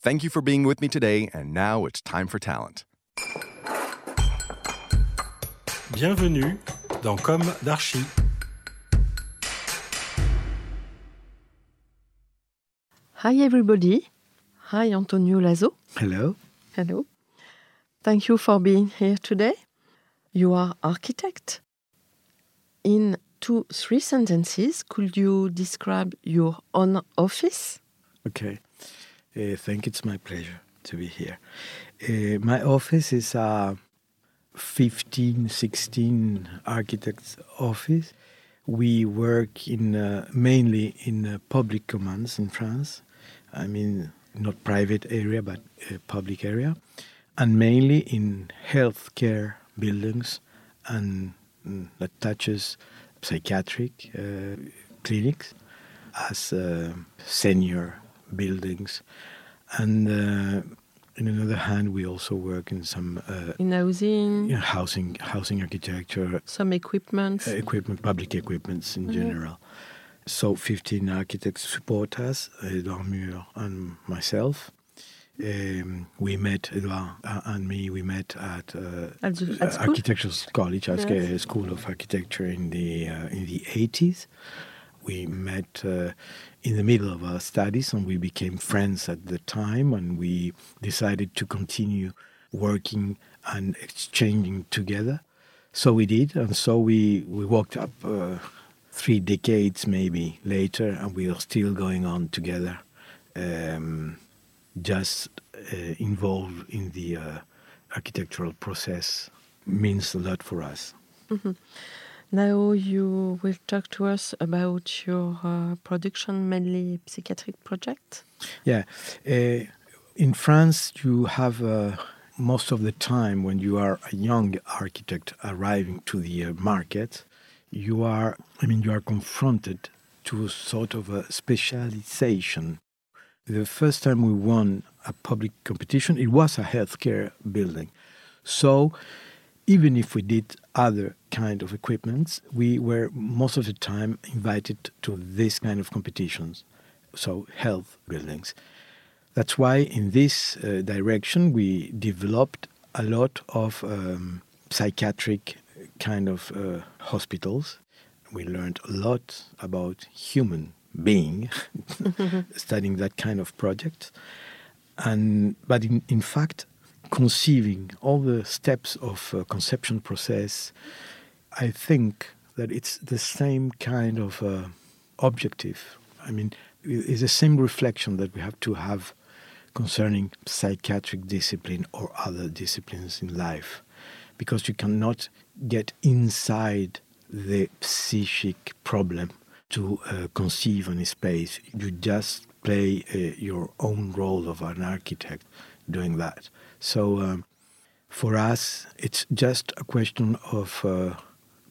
Thank you for being with me today, and now it's time for talent. Bienvenue dans Comme d'Archi. Hi, everybody. Hi, Antonio Lazo. Hello. Hello. Thank you for being here today. You are architect. In two, three sentences, could you describe your own office? Okay. Uh, thank you. It's my pleasure to be here. Uh, my office is a 15, 16 architects' office. We work in uh, mainly in uh, public commands in France. I mean, not private area, but uh, public area, and mainly in healthcare buildings, and mm, that touches psychiatric uh, clinics as uh, senior buildings, and uh, on another hand, we also work in some uh, In housing, housing housing architecture, some equipment. uh, equipment, public equipments in general. So 15 architects support us, Edouard Mure and myself. Um, we met, Edouard uh, and me, we met at, uh, At at uh. Architectural College, Yes. uh, School of Architecture in the, uh, in the 80s. We met uh, in the middle of our studies and we became friends at the time and we decided to continue working and exchanging together. So we did, and so we, we walked up uh, three decades maybe later, and we are still going on together, um, just uh, involved in the uh, architectural process means a lot for us. Now you will talk to us about your uh, production, mainly psychiatric project. Yeah. Uh, in France, you have uh, most of the time when you are a young architect arriving to the uh, market, you are, I mean, you are confronted to a sort of a specialization. The first time we won a public competition, it was a healthcare building. So even if we did other kind of equipments, we were most of the time invited to this kind of competitions, so health buildings. That's why in this uh, direction we developed a lot of um, psychiatric kind of uh, hospitals. We learned a lot about human being, studying that kind of project, and but in, in fact, conceiving all the steps of uh, conception process, I think that it's the same kind of uh, objective. I mean, it's the same reflection that we have to have concerning psychiatric discipline or other disciplines in life, because you cannot get inside the psychic problem to uh, conceive any space. You just play uh, your own role of an architect doing that. So um, for us, it's just a question of uh,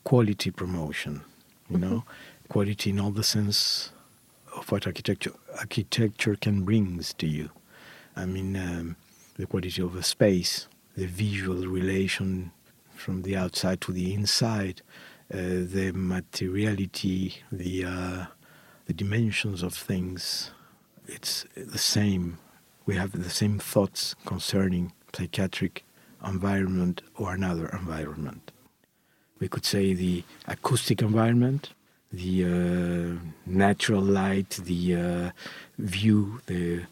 quality promotion, you know, quality in all the sense of what architecture architecture can bring to you. I mean, um, the quality of a space, the visual relation from the outside to the inside, uh, the materiality, the uh, the dimensions of things. It's the same. We have the same thoughts concerning psychiatric environment or another environment. We could say the acoustic environment, the uh, natural light, the uh, view, the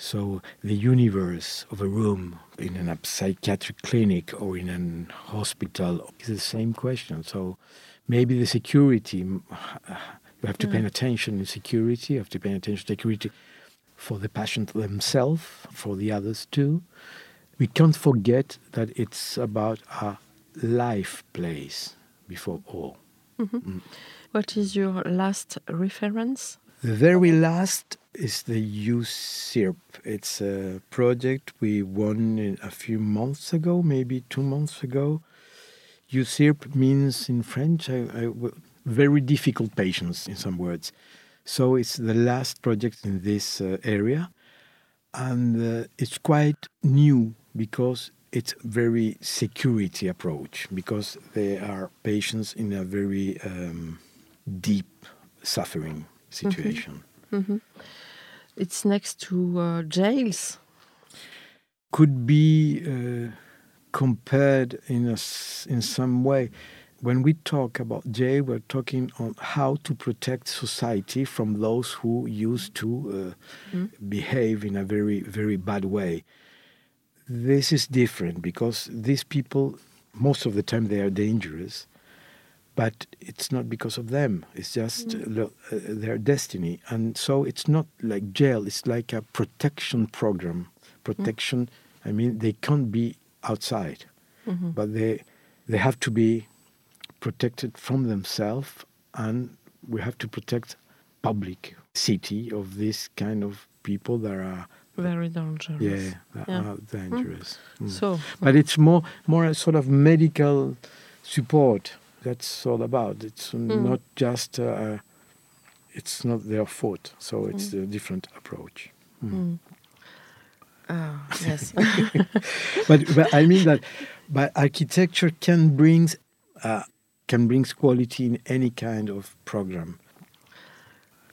So the universe of a room in a psychiatric clinic or in a hospital is the same question. So maybe the security, you have to pay attention in security, you have to pay attention to security for the patient themselves, for the others too. We can't forget that it's about a life place before all. Mm-hmm. Mm. What is your last reference? The very last is the USIRP. It's a project we won a few months ago, maybe two months ago. USIRP means in French I, I, very difficult patients, in some words. So it's the last project in this uh, area, and uh, it's quite new because it's very security approach because they are patients in a very um, deep suffering situation. It's next to uh, jails. Could be uh, compared in a in some way. When we talk about jail, we're talking on how to protect society from those who used to uh, behave in a very, very bad way. This is different because these people, most of the time, they are dangerous, but it's not because of them. It's just lo- uh, their destiny, and so it's not like jail. It's like a protection program. Protection. I mean, they can't be outside, but they they have to be protected from themselves, and we have to protect public city of this kind of people that are Very dangerous. yeah, that Yeah. are dangerous. Mm. So, But it's more more a sort of medical support. That's all about. It's not just. Uh, it's not their fault. So it's a different approach. ah, yes. But, but I mean that, but architecture can brings uh, can bring quality in any kind of program.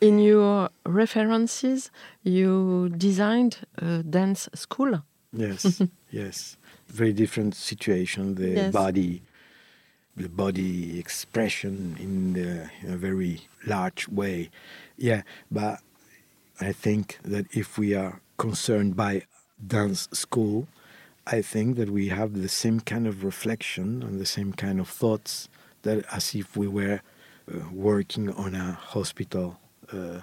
In your references, you designed a dance school. Yes, yes. Very different situation. The Yes. body, the body expression in, the, in a very large way. Yeah, but I think that if we are concerned by dance school, I think that we have the same kind of reflection and the same kind of thoughts that as if we were uh, working on a hospital uh,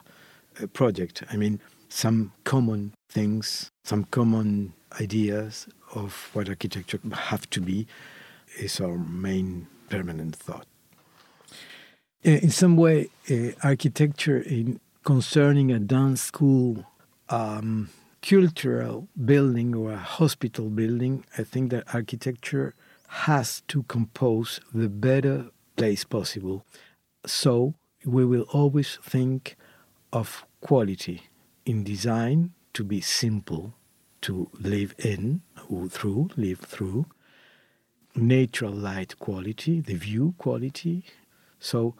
project. I mean, some common things, some common ideas of what architecture have to be is our main permanent thought. Uh, In some way, uh, architecture in concerning a dance school, um, cultural building or a hospital building, I think that architecture has to compose the better place possible. So we will always think of quality in design to be simple, to live in or through, live through, natural light quality, the view quality. So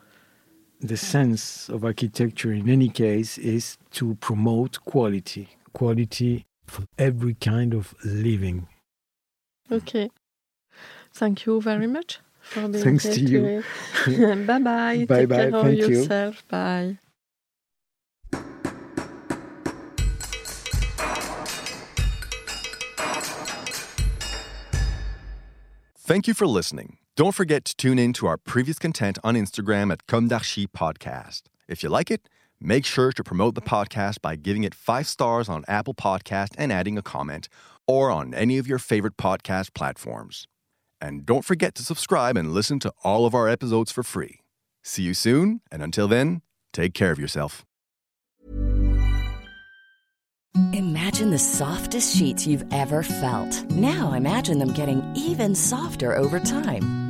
the hmm. sense of architecture in any case is to promote quality, quality for every kind of living. Okay. Thank you very much Thanks to you. today. bye bye. Bye Take bye. care of you. yourself. Bye. Thank you for listening. Don't forget to tune in to our previous content on Instagram at Comme d'Archi Podcast. If you like it, make sure to promote the podcast by giving it five stars on Apple Podcast and adding a comment, or on any of your favorite podcast platforms. And don't forget to subscribe and listen to all of our episodes for free. See you soon, and until then, take care of yourself. Imagine the softest sheets you've ever felt. Now imagine them getting even softer over time.